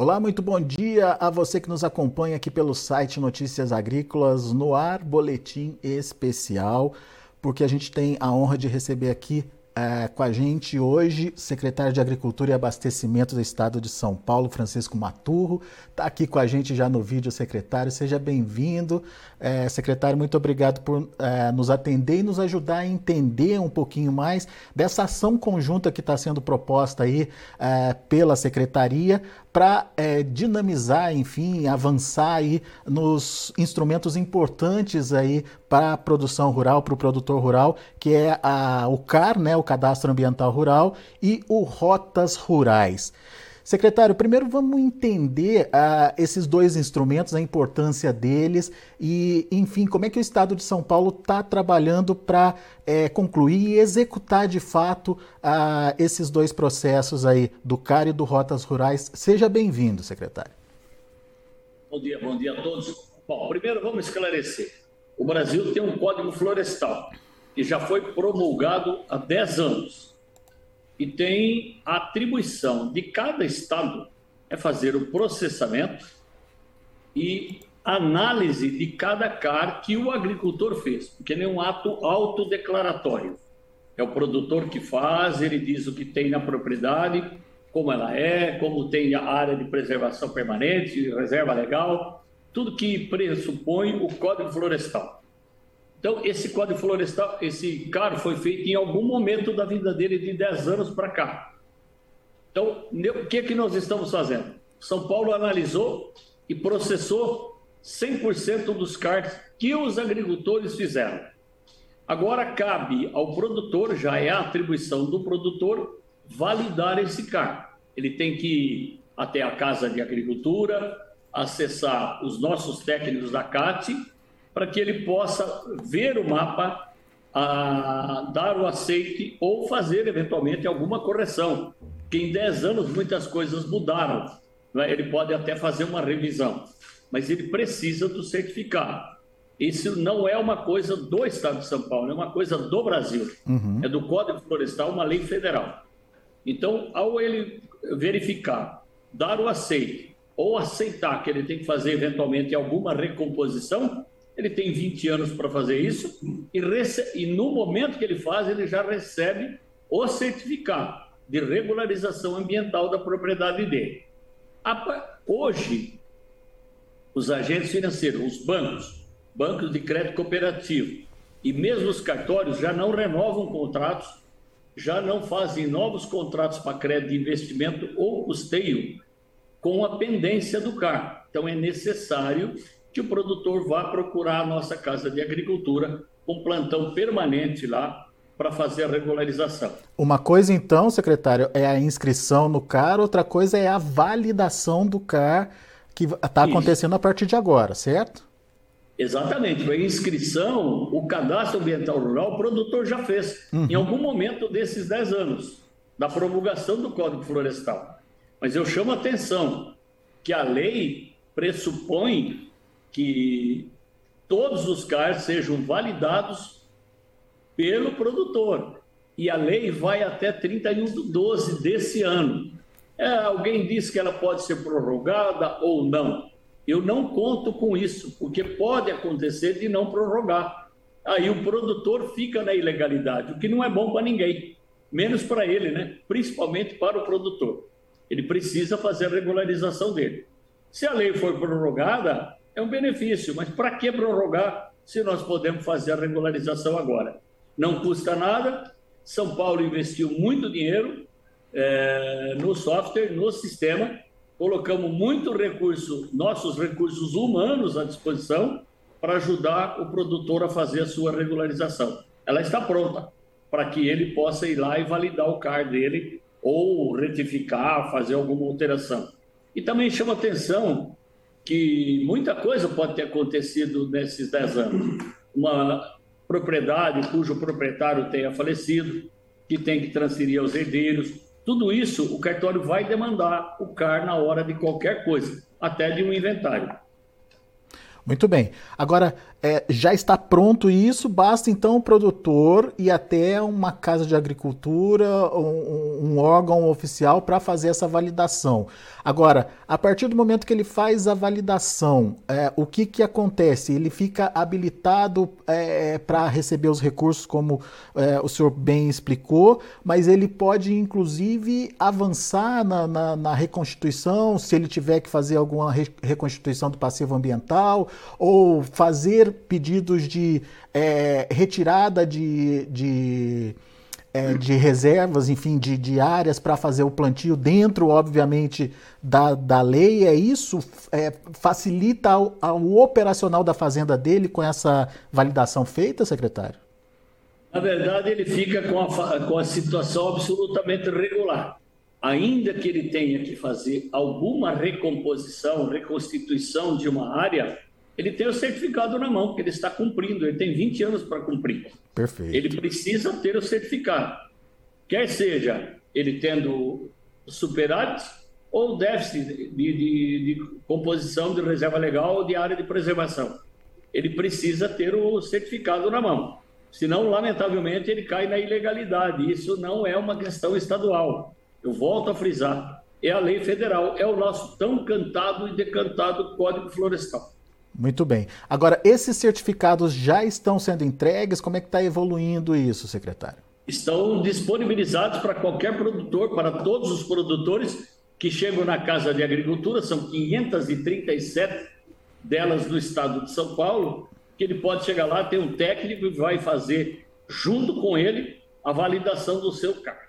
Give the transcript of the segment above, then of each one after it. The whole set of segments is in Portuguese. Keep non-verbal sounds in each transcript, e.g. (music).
Olá, muito bom dia a você que nos acompanha aqui pelo site Notícias Agrícolas no ar, boletim especial, porque a gente tem a honra de receber aqui é, com a gente hoje, secretário de Agricultura e Abastecimento do Estado de São Paulo, Francisco Maturro. Está aqui com a gente já no vídeo, secretário. Seja bem-vindo. É, secretário, muito obrigado por é, nos atender e nos ajudar a entender um pouquinho mais dessa ação conjunta que está sendo proposta aí pela secretaria para é, dinamizar, enfim, avançar aí nos instrumentos importantes aí para a produção rural, para o produtor rural, que é a, o CAR, né, o Cadastro Ambiental Rural, e o Rotas Rurais. Secretário, primeiro vamos entender uh, esses dois instrumentos, a importância deles e, enfim, como é que o Estado de São Paulo está trabalhando para é, concluir e executar de fato uh, esses dois processos aí, do CAR e do Rotas Rurais. Seja bem-vindo, secretário. Bom dia, bom dia a todos. Bom, primeiro vamos esclarecer. O Brasil tem um Código Florestal que já foi promulgado há 10 anos e tem a atribuição de cada estado é fazer o processamento e análise de cada CAR que o agricultor fez, porque nem um ato autodeclaratório. É o produtor que faz, ele diz o que tem na propriedade, como ela é, como tem a área de preservação permanente, reserva legal, tudo que pressupõe o Código Florestal. Então, esse código florestal, esse CAR foi feito em algum momento da vida dele, de 10 anos para cá. Então, o que, que nós estamos fazendo? São Paulo analisou e processou 100% dos CARs que os agricultores fizeram. Agora cabe ao produtor, já é a atribuição do produtor, validar esse CAR. Ele tem que ir até a Casa de Agricultura, acessar os nossos técnicos da CAT para que ele possa ver o mapa, a, dar o aceite ou fazer eventualmente alguma correção. Que em 10 anos muitas coisas mudaram. Né? Ele pode até fazer uma revisão, mas ele precisa do certificado. Isso não é uma coisa do Estado de São Paulo, é uma coisa do Brasil. Uhum. É do Código Florestal, uma lei federal. Então, ao ele verificar, dar o aceite ou aceitar que ele tem que fazer eventualmente alguma recomposição, ele tem 20 anos para fazer isso e, e no momento que ele faz, ele já recebe o certificado de regularização ambiental da propriedade dele. Hoje, os agentes financeiros, os bancos, bancos de crédito cooperativo e mesmo os cartórios já não renovam contratos, já não fazem novos contratos para crédito de investimento ou custeio com a pendência do CAR. Então, é necessário que o produtor vá procurar a nossa Casa de Agricultura, um plantão permanente lá para fazer a regularização. Uma coisa, então, secretário, é a inscrição no CAR, outra coisa é a validação do CAR que está acontecendo a partir de agora, certo? Exatamente. A inscrição, o cadastro ambiental rural, o produtor já fez, uhum. em algum momento desses 10 anos, da promulgação do Código Florestal. Mas eu chamo a atenção que a lei pressupõe que todos os CARs sejam validados pelo produtor. E a lei vai até 31 de 12 desse ano. É, alguém disse que ela pode ser prorrogada ou não. Eu não conto com isso, porque pode acontecer de não prorrogar. Aí o produtor fica na ilegalidade, o que não é bom para ninguém, menos para ele, né? principalmente para o produtor. Ele precisa fazer a regularização dele. Se a lei for prorrogada, é um benefício, mas para que prorrogar se nós podemos fazer a regularização agora? Não custa nada. São Paulo investiu muito dinheiro é, no software, no sistema, colocamos muito recurso, nossos recursos humanos à disposição para ajudar o produtor a fazer a sua regularização. Ela está pronta para que ele possa ir lá e validar o CAR dele ou retificar, fazer alguma alteração. E também chama atenção que muita coisa pode ter acontecido nesses 10 anos. Uma propriedade cujo proprietário tenha falecido, que tem que transferir aos herdeiros. Tudo isso o cartório vai demandar o CAR na hora de qualquer coisa, até de um inventário. Muito bem. Agora, é, já está pronto isso, basta então o produtor ir até uma casa de agricultura, um, um órgão oficial para fazer essa validação. Agora, a partir do momento que ele faz a validação, é, o que, que acontece? Ele fica habilitado é, para receber os recursos, como é, o senhor bem explicou, mas ele pode, inclusive, avançar na, na, na reconstituição, se ele tiver que fazer alguma re reconstituição do passivo ambiental ou fazer pedidos de é, retirada de, de, é, de, reservas, enfim, de, de áreas para fazer o plantio dentro, obviamente, da, da lei. É isso? É, facilita o operacional da fazenda dele com essa validação feita, secretário? Na verdade, ele fica com a, com a situação absolutamente regular. Ainda que ele tenha que fazer alguma recomposição, reconstituição de uma área, ele tem o certificado na mão, porque ele está cumprindo, ele tem 20 anos para cumprir. Perfeito. Ele precisa ter o certificado. Quer seja ele tendo superávit ou déficit de, de, de composição de reserva legal ou de área de preservação. Ele precisa ter o certificado na mão. Senão, lamentavelmente, ele cai na ilegalidade. Isso não é uma questão estadual. Eu volto a frisar. É a lei federal, é o nosso tão cantado e decantado Código Florestal. Muito bem. Agora, esses certificados já estão sendo entregues? Como é que está evoluindo isso, secretário? Estão disponibilizados para qualquer produtor, para todos os produtores que chegam na Casa de Agricultura, são 537 delas no estado de São Paulo, que ele pode chegar lá, tem um técnico e vai fazer, junto com ele, a validação do seu carro.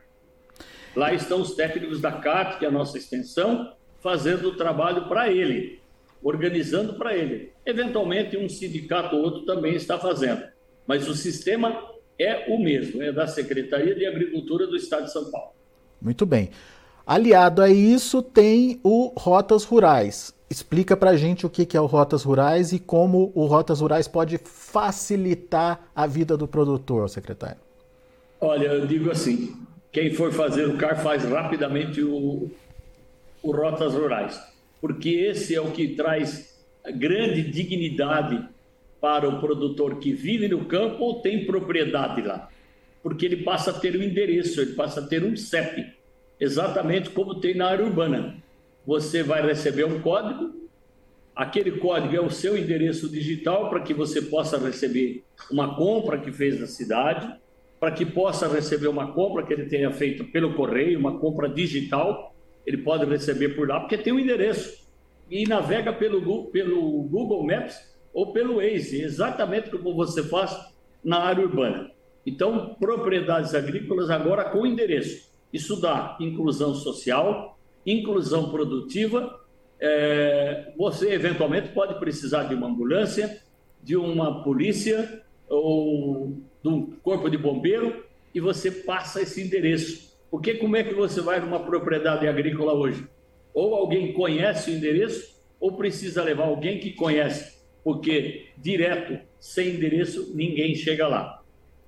Lá estão os técnicos da CAT, que é a nossa extensão, fazendo o trabalho para ele organizando para ele. Eventualmente, um sindicato ou outro também está fazendo, mas o sistema é o mesmo, é da Secretaria de Agricultura do Estado de São Paulo. Muito bem. Aliado a isso, tem o Rotas Rurais. Explica para a gente o que é o Rotas Rurais e como o Rotas Rurais pode facilitar a vida do produtor, secretário. Olha, eu digo assim: quem for fazer o CAR faz rapidamente o, o Rotas Rurais porque esse é o que traz grande dignidade para o produtor que vive no campo ou tem propriedade lá. Porque ele passa a ter um endereço, ele passa a ter um CEP, exatamente como tem na área urbana. Você vai receber um código, aquele código é o seu endereço digital para que você possa receber uma compra que fez na cidade, para que possa receber uma compra que ele tenha feito pelo correio, uma compra digital, ele pode receber por lá, porque tem um endereço. E navega pelo, pelo Google Maps ou pelo Waze, exatamente como você faz na área urbana. Então, propriedades agrícolas agora com endereço. Isso dá inclusão social, inclusão produtiva. É, você eventualmente pode precisar de uma ambulância, de uma polícia ou de um corpo de bombeiro e você passa esse endereço porque como é que você vai numa propriedade agrícola hoje? Ou alguém conhece o endereço, ou precisa levar alguém que conhece, porque direto, sem endereço, ninguém chega lá.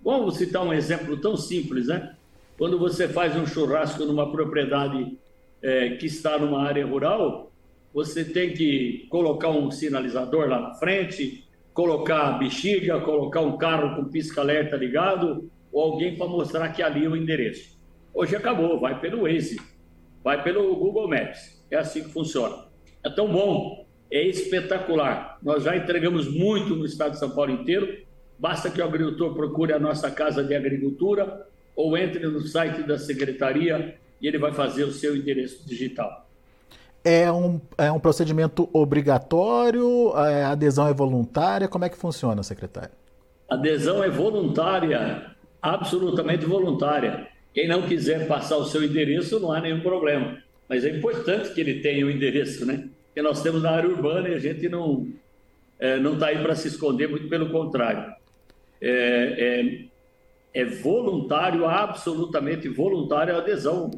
Vamos citar um exemplo tão simples, né? Quando você faz um churrasco numa propriedade é, que está numa área rural, você tem que colocar um sinalizador lá na frente, colocar a bexiga, colocar um carro com pisca-alerta ligado, ou alguém para mostrar que ali é o endereço. Hoje acabou, vai pelo Waze, vai pelo Google Maps. É assim que funciona. É tão bom, é espetacular. Nós já entregamos muito no estado de São Paulo inteiro. Basta que o agricultor procure a nossa Casa de Agricultura ou entre no site da Secretaria e ele vai fazer o seu endereço digital. É um, é um procedimento obrigatório? A adesão é voluntária? Como é que funciona, secretário? A adesão é voluntária, absolutamente voluntária. Quem não quiser passar o seu endereço, não há nenhum problema. Mas é importante que ele tenha o endereço, né? Porque nós temos na área urbana e a gente não é, não está aí para se esconder, muito pelo contrário. É, é, é, voluntário, absolutamente voluntário a adesão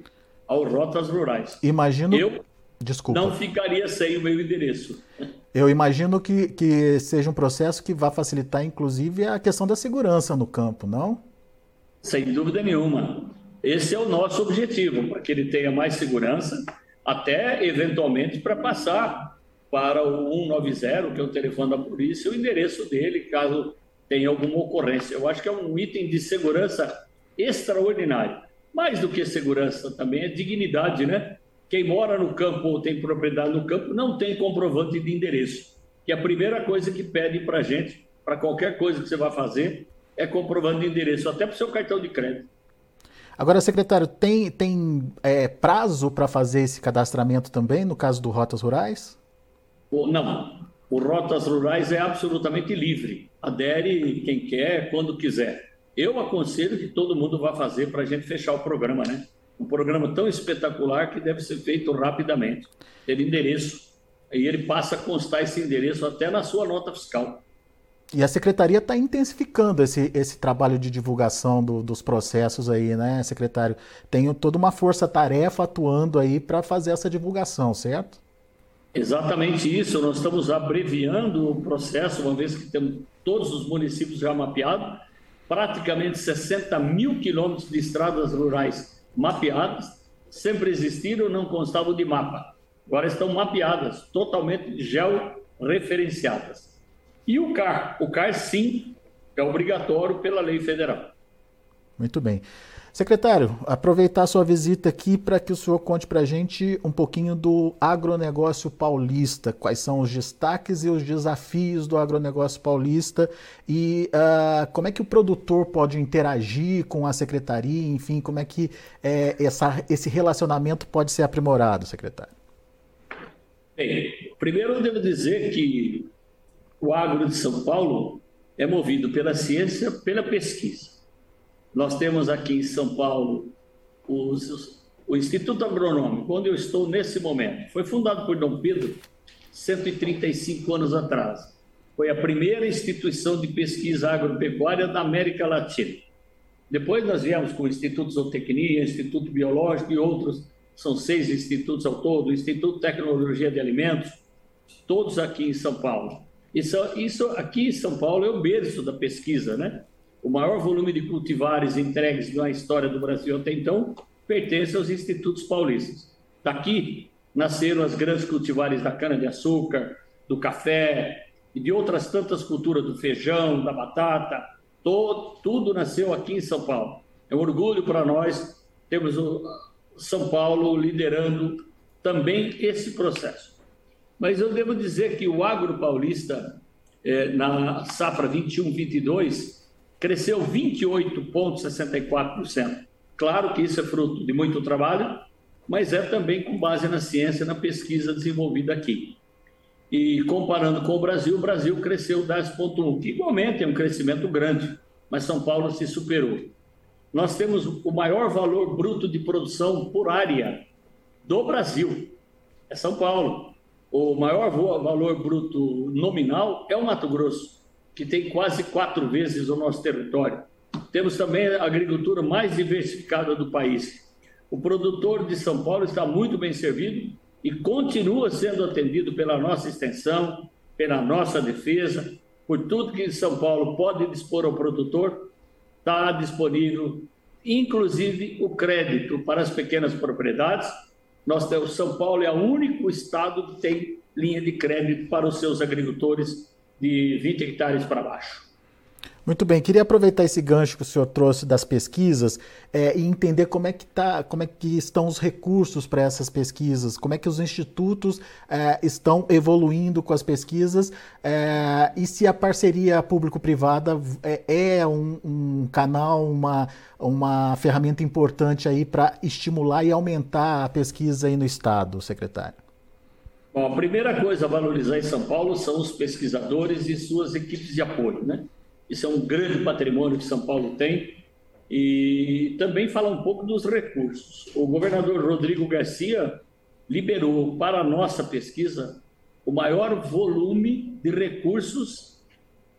ao Rotas Rurais. Imagino. Eu Desculpa. não ficaria sem o meu endereço. Eu imagino que, que seja um processo que vá facilitar, inclusive, a questão da segurança no campo, não? Sem dúvida nenhuma. Esse é o nosso objetivo, para que ele tenha mais segurança, até eventualmente para passar para o 190, que é o telefone da polícia, o endereço dele, caso tenha alguma ocorrência. Eu acho que é um item de segurança extraordinário. Mais do que segurança também é dignidade, né? Quem mora no campo ou tem propriedade no campo não tem comprovante de endereço, que a primeira coisa que pede para gente, para qualquer coisa que você vai fazer, é comprovante de endereço, até para o seu cartão de crédito. Agora, secretário, tem, tem é, prazo para fazer esse cadastramento também, no caso do Rotas Rurais? Não, o Rotas Rurais é absolutamente livre. Adere quem quer, quando quiser. Eu aconselho que todo mundo vá fazer para a gente fechar o programa, né? Um programa tão espetacular que deve ser feito rapidamente. Ter endereço. E ele passa a constar esse endereço até na sua nota fiscal. E a secretaria está intensificando esse, esse trabalho de divulgação do, dos processos aí, né, secretário? Tem toda uma força-tarefa atuando aí para fazer essa divulgação, certo? Exatamente isso. Nós estamos abreviando o processo, uma vez que temos todos os municípios já mapeados, praticamente 60 mil quilômetros de estradas rurais mapeadas, sempre existiram, não constavam de mapa. Agora estão mapeadas, totalmente georreferenciadas. E o CAR? O CAR, sim, é obrigatório pela lei federal. Muito bem. Secretário, aproveitar sua visita aqui para que o senhor conte para a gente um pouquinho do agronegócio paulista, quais são os destaques e os desafios do agronegócio paulista e uh, como é que o produtor pode interagir com a secretaria, enfim, como é que é, essa, esse relacionamento pode ser aprimorado, secretário? Bem, primeiro eu devo dizer que o agro de São Paulo é movido pela ciência, pela pesquisa. Nós temos aqui em São Paulo os, o Instituto Agronômico, onde eu estou nesse momento. Foi fundado por Dom Pedro 135 anos atrás. Foi a primeira instituição de pesquisa agropecuária da América Latina. Depois nós viemos com o Instituto Zootecnia, Instituto Biológico e outros, são seis institutos ao todo, Instituto de Tecnologia de Alimentos, todos aqui em São Paulo. Isso, isso aqui em São Paulo é o berço da pesquisa, né? o maior volume de cultivares entregues na história do Brasil até então pertence aos institutos paulistas. Daqui nasceram as grandes cultivares da cana-de-açúcar, do café e de outras tantas culturas, do feijão, da batata, todo, tudo nasceu aqui em São Paulo. É um orgulho para nós termos o São Paulo liderando também esse processo. Mas eu devo dizer que o agro paulista, eh, na safra 21-22, cresceu 28,64%. Claro que isso é fruto de muito trabalho, mas é também com base na ciência, na pesquisa desenvolvida aqui. E comparando com o Brasil, o Brasil cresceu 10,1%, que igualmente é um crescimento grande, mas São Paulo se superou. Nós temos o maior valor bruto de produção por área do Brasil, é São Paulo. O maior valor bruto nominal é o Mato Grosso que tem quase quatro vezes o nosso território. Temos também a agricultura mais diversificada do país. O produtor de São Paulo está muito bem servido e continua sendo atendido pela nossa extensão, pela nossa defesa, por tudo que São Paulo pode dispor ao produtor, está disponível, inclusive o crédito para as pequenas propriedades. Nós São Paulo é o único estado que tem linha de crédito para os seus agricultores de 20 hectares para baixo. Muito bem, queria aproveitar esse gancho que o senhor trouxe das pesquisas é, e entender como é que tá, como é que estão os recursos para essas pesquisas, como é que os institutos é, estão evoluindo com as pesquisas é, e se a parceria público-privada é, é um, um, canal, uma, uma ferramenta importante aí para estimular e aumentar a pesquisa aí no estado, secretário. Bom, a primeira coisa a valorizar em São Paulo são os pesquisadores e suas equipes de apoio, né? Isso é um grande patrimônio que São Paulo tem. E também falar um pouco dos recursos. O governador Rodrigo Garcia liberou para a nossa pesquisa o maior volume de recursos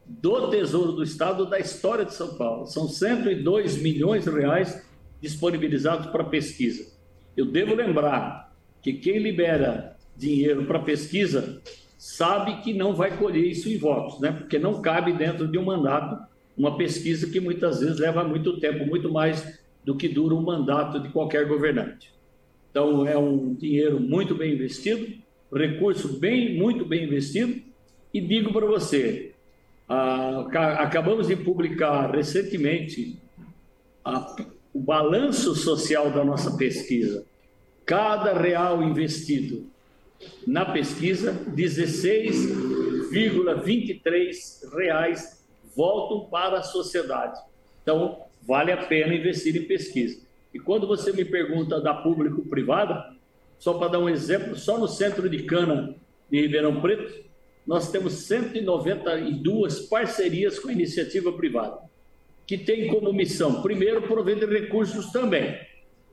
do Tesouro do Estado da história de São Paulo. São 102 milhões de reais disponibilizados para pesquisa. Eu devo lembrar que quem libera dinheiro para pesquisa, sabe que não vai colher isso em votos, né? porque não cabe dentro de um mandato uma pesquisa que muitas vezes leva muito tempo, muito mais do que dura um mandato de qualquer governante. Então, é um dinheiro muito bem investido, recurso bem, muito bem investido. E digo para você, ah, acabamos de publicar recentemente a, o balanço social da nossa pesquisa. Cada real investido na pesquisa, 16,23 reais voltam para a sociedade. Então, vale a pena investir em pesquisa. E quando você me pergunta da público-privada, só para dar um exemplo, só no centro de Cana de Ribeirão Preto, nós temos 192 parcerias com a iniciativa privada, que tem como missão, primeiro, prover recursos também.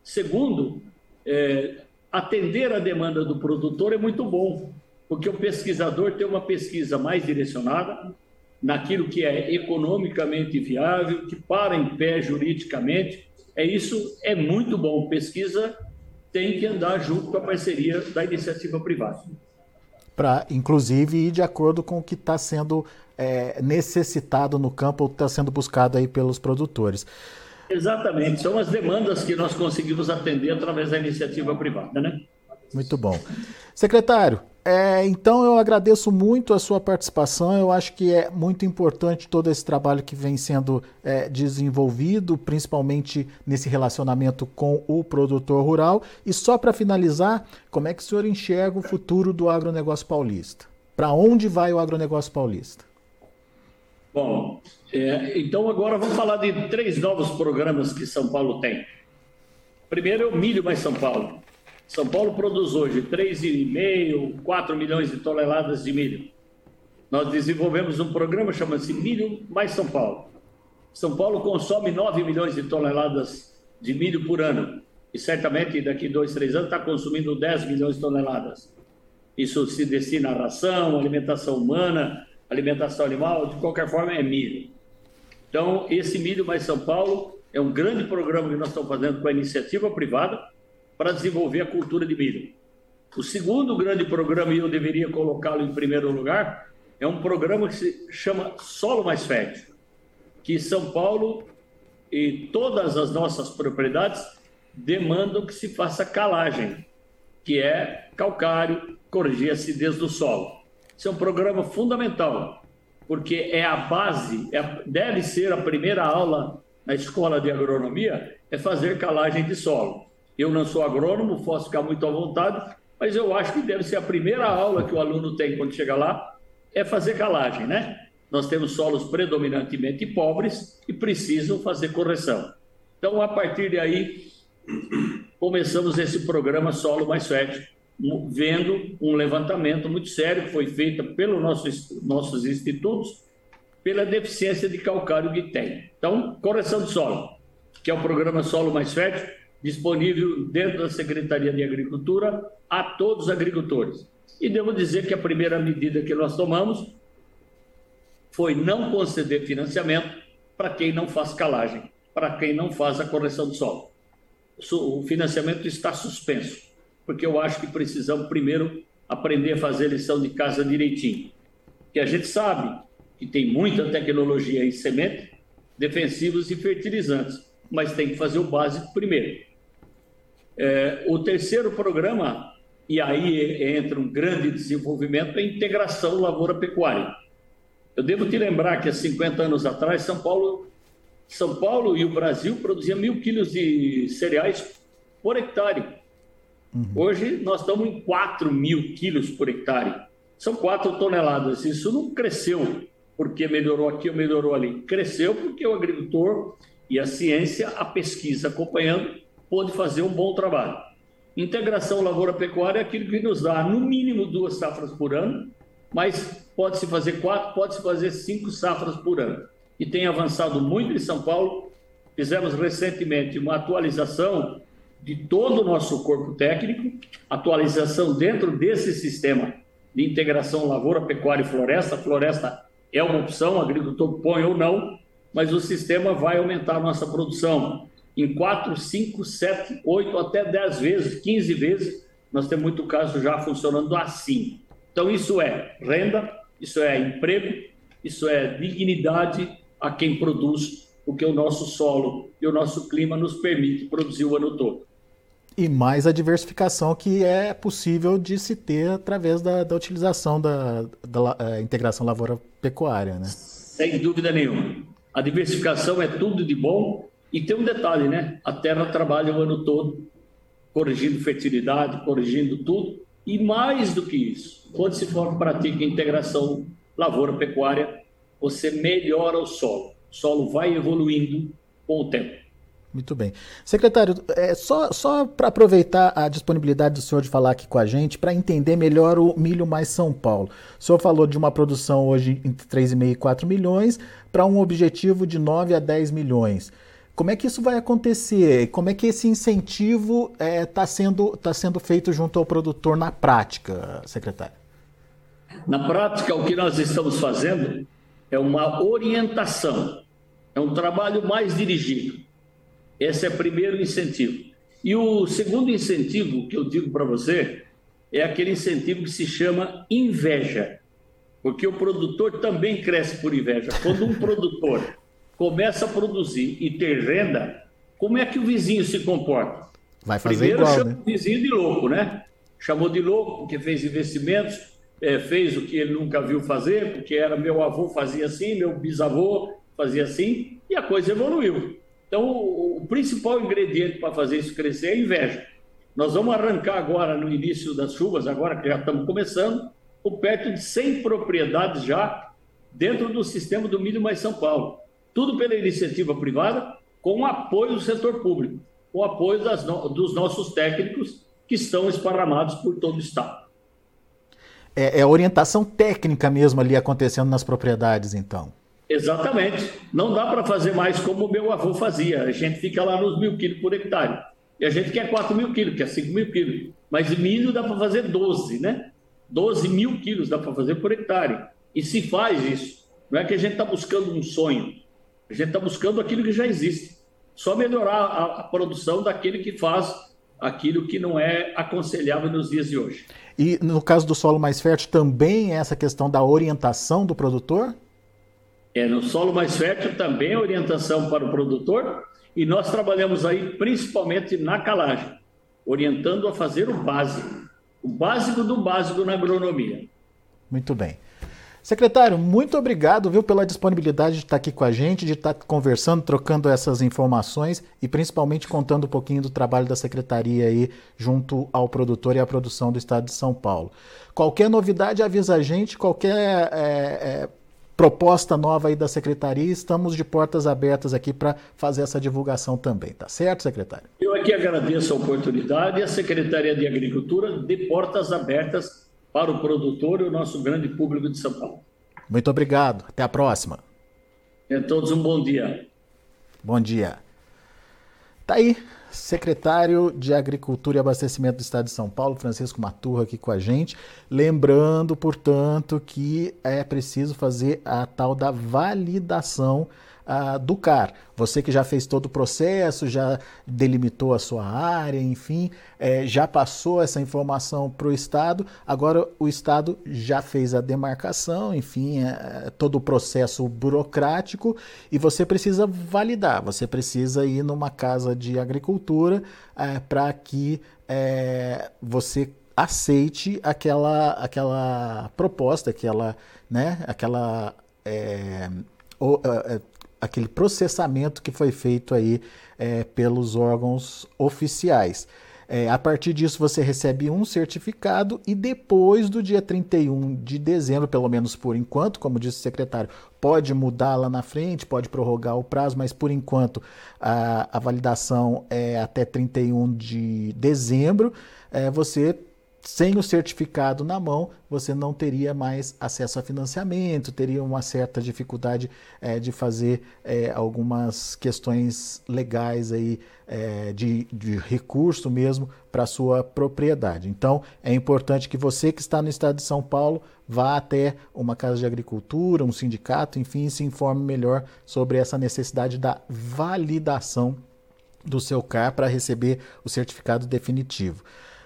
Segundo, é, atender a demanda do produtor é muito bom, porque o pesquisador tem uma pesquisa mais direcionada naquilo que é economicamente viável, que para em pé juridicamente. É isso é muito bom. Pesquisa tem que andar junto com a parceria da iniciativa privada. Para, inclusive, ir de acordo com o que está sendo é, necessitado no campo, ou está sendo buscado aí pelos produtores. Exatamente, são as demandas que nós conseguimos atender através da iniciativa privada, né? Muito bom. Secretário, é, então eu agradeço muito a sua participação. Eu acho que é muito importante todo esse trabalho que vem sendo é, desenvolvido, principalmente nesse relacionamento com o produtor rural. E só para finalizar, como é que o senhor enxerga o futuro do agronegócio paulista? Para onde vai o agronegócio paulista? Bom, é, então agora vamos falar de três novos programas que São Paulo tem. Primeiro é o Milho Mais São Paulo. São Paulo produz hoje 3,5, 4 milhões de toneladas de milho. Nós desenvolvemos um programa chamado-se Milho Mais São Paulo. São Paulo consome 9 milhões de toneladas de milho por ano. E certamente daqui dois, três anos está consumindo 10 milhões de toneladas. Isso se destina à ração, alimentação humana, alimentação animal, de qualquer forma é milho. Então, esse Milho Mais São Paulo é um grande programa que nós estamos fazendo com a iniciativa privada para desenvolver a cultura de milho. O segundo grande programa, e eu deveria colocá-lo em primeiro lugar, é um programa que se chama Solo Mais Fértil, que São Paulo e todas as nossas propriedades demandam que se faça calagem, que é calcário, corrigir a acidez do solo. Isso é um programa fundamental, porque é a base, é, deve ser a primeira aula na escola de agronomia, é fazer calagem de solo. Eu não sou agrônomo, posso ficar muito à vontade, mas eu acho que deve ser a primeira aula que o aluno tem quando chega lá, é fazer calagem, né? Nós temos solos predominantemente pobres e precisam fazer correção. Então, a partir de aí, (clears throat) começamos esse programa Solo Mais Fértil, vendo um levantamento muito sério que foi feito pelos nossos, nossos institutos pela deficiência de calcário que tem. Então, correção de solo, que é o programa Solo Mais Fértil, disponível dentro da Secretaria de Agricultura a todos os agricultores. E devo dizer que a primeira medida que nós tomamos foi não conceder financiamento para quem não faz calagem, para quem não faz a correção de solo. O financiamento está suspenso porque eu acho que precisamos primeiro aprender a fazer lição de casa direitinho. Que a gente sabe que tem muita tecnologia em semente, defensivos e fertilizantes, mas tem que fazer o básico primeiro. É, o terceiro programa, e aí entra um grande desenvolvimento, é a integração lavoura-pecuária. Eu devo te lembrar que há 50 anos atrás, São Paulo, São Paulo e o Brasil produziam mil quilos de cereais por hectare. Uhum. Hoje nós estamos em 4 mil quilos por hectare. São 4 toneladas. Isso não cresceu porque melhorou aqui ou melhorou ali. Cresceu porque o agricultor e a ciência, a pesquisa acompanhando, pôde fazer um bom trabalho. Integração lavoura-pecuária é aquilo que nos dá, no mínimo, duas safras por ano, mas pode-se fazer quatro, pode-se fazer cinco safras por ano. E tem avançado muito em São Paulo. Fizemos recentemente uma atualização de todo o nosso corpo técnico, atualização dentro desse sistema de integração lavoura, pecuária e floresta. Floresta é uma opção, o agricultor põe ou não, mas o sistema vai aumentar a nossa produção em 4, 5, 7, 8, até 10 vezes, 15 vezes. Nós temos muito caso já funcionando assim. Então, isso é renda, isso é emprego, isso é dignidade a quem produz, porque o nosso solo e o nosso clima nos permite produzir o ano todo. E mais a diversificação que é possível de se ter através da, da utilização da, da, da é, integração lavoura-pecuária, né? Sem dúvida nenhuma. A diversificação é tudo de bom e tem um detalhe, né? A terra trabalha o ano todo, corrigindo fertilidade, corrigindo tudo. E mais do que isso, quando se for pratica integração lavoura-pecuária, você melhora o solo. O solo vai evoluindo com o tempo. Muito bem. Secretário, é, só, só para aproveitar a disponibilidade do senhor de falar aqui com a gente, para entender melhor o Milho Mais São Paulo. O senhor falou de uma produção hoje entre 3,5 e 4 milhões, para um objetivo de 9 a 10 milhões. Como é que isso vai acontecer? Como é que esse incentivo está é, tá sendo, tá sendo feito junto ao produtor na prática, secretário? Na prática, o que nós estamos fazendo é uma orientação, é um trabalho mais dirigido esse é o primeiro incentivo. E o segundo incentivo que eu digo para você é aquele incentivo que se chama inveja. Porque o produtor também cresce por inveja. Quando um produtor começa a produzir e ter renda, como é que o vizinho se comporta? Vai fazer Primeiro igual, chama né? o vizinho de louco, né? Chamou de louco porque fez investimentos, é, fez o que ele nunca viu fazer, porque era meu avô fazia assim, meu bisavô fazia assim, e a coisa evoluiu. Então, o, principal ingrediente para fazer isso crescer é a inveja. Nós vamos arrancar agora, no início das chuvas, agora que já estamos começando, por perto de 100 propriedades já dentro do sistema do Milho Mais São Paulo. Tudo pela iniciativa privada, com o apoio do setor público, com o apoio das, dos nossos técnicos que estão esparramados por todo o Estado. É, é orientação técnica mesmo ali acontecendo nas propriedades, então. Exatamente. Não dá para fazer mais como o meu avô fazia. A gente fica lá nos mil quilos por hectare. E a gente quer 4 mil quilos, quer 5 mil quilos. Mas milho dá para fazer 12, né? 12 mil quilos dá para fazer por hectare. E se faz isso. Não é que a gente está buscando um sonho. A gente está buscando aquilo que já existe. Só melhorar a, a produção daquele que faz aquilo que não é aconselhável nos dias de hoje. E no caso do solo mais fértil, também é essa questão da orientação do produtor? É, no solo mais fértil também a orientação para o produtor e nós trabalhamos aí principalmente na calagem, orientando a fazer o básico, o básico do básico na agronomia. Muito bem. Secretário, muito obrigado viu, pela disponibilidade de estar aqui com a gente, de estar conversando, trocando essas informações e principalmente contando um pouquinho do trabalho da Secretaria aí junto ao produtor e à produção do Estado de São Paulo. Qualquer novidade, avisa a gente, qualquer é, é, proposta nova aí da secretaria. Estamos de portas abertas aqui para fazer essa divulgação também, tá certo, secretário? Eu aqui agradeço a oportunidade e a Secretaria de Agricultura de portas abertas para o produtor e o nosso grande público de São Paulo. Muito obrigado. Até a próxima. A todos um bom dia. Bom dia. Tá aí secretário de Agricultura e Abastecimento do Estado de São Paulo, Francisco Maturra, aqui com a gente. Lembrando, portanto, que é preciso fazer a tal da validação uh, do CAR. Você que já fez todo o processo, já delimitou a sua área, enfim, é, já passou essa informação para o Estado, agora o Estado já fez a demarcação, enfim, é, todo o processo burocrático e você precisa validar, você precisa ir numa casa de agricultura é, para que é, você aceite aquela, aquela proposta, aquela, né, aquela é, é aquele processamento que foi feito aí é, pelos órgãos oficiais. É, a partir disso, você recebe um certificado e depois do dia 31 de dezembro, pelo menos por enquanto, como disse o secretário, pode mudar lá na frente, pode prorrogar o prazo, mas por enquanto a, a validação é até 31 de dezembro. É, você sem o certificado na mão, você não teria mais acesso a financiamento, teria uma certa dificuldade é, de fazer é, algumas questões legais aí, é, de, de recurso mesmo para sua propriedade. Então, é importante que você que está no estado de São Paulo vá até uma casa de agricultura, um sindicato, enfim, se informe melhor sobre essa necessidade da validação do seu CAR para receber o certificado definitivo.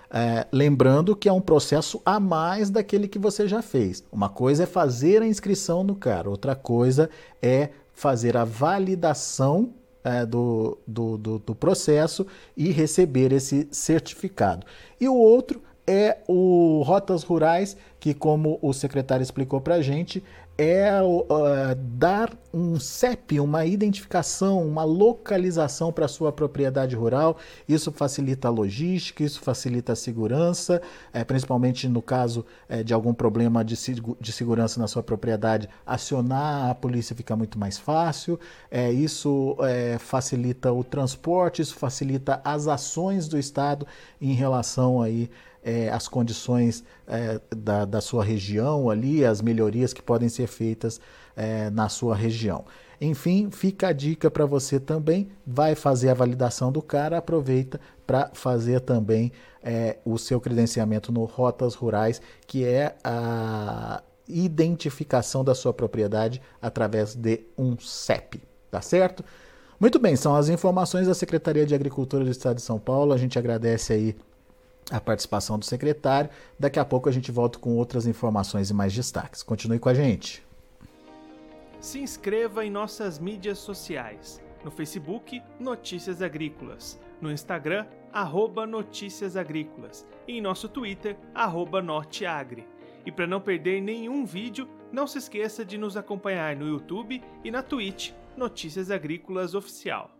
É, lembrando que é um processo a mais daquele que você já fez. Uma coisa é fazer a inscrição no CAR, outra coisa é fazer a validação é, do, do, do, do processo e receber esse certificado. E o outro é o Rotas Rurais, que, como o secretário explicou para a gente, é uh, dar um CEP, uma identificação, uma localização para sua propriedade rural. Isso facilita a logística, isso facilita a segurança, é, principalmente no caso é, de algum problema de, de, segurança na sua propriedade, acionar a polícia fica muito mais fácil. É, isso é, facilita o transporte, isso facilita as ações do Estado em relação aí é, as condições é, da, da, sua região ali, as melhorias que podem ser feitas é, na sua região. Enfim, fica a dica para você também. Vai fazer a validação do cara, aproveita para fazer também é, o seu credenciamento no Rotas Rurais, que é a identificação da sua propriedade através de um CEP, tá certo? Muito bem, são as informações da Secretaria de Agricultura do Estado de São Paulo. A gente agradece aí a participação do secretário. Daqui a pouco a gente volta com outras informações e mais destaques. Continue com a gente. Se inscreva em nossas mídias sociais. No Facebook, Notícias Agrícolas. No Instagram, arroba Notícias Agrícolas. E em nosso Twitter, arroba Norteagri. E para não perder nenhum vídeo, não se esqueça de nos acompanhar no YouTube e na Twitch, Notícias Agrícolas Oficial.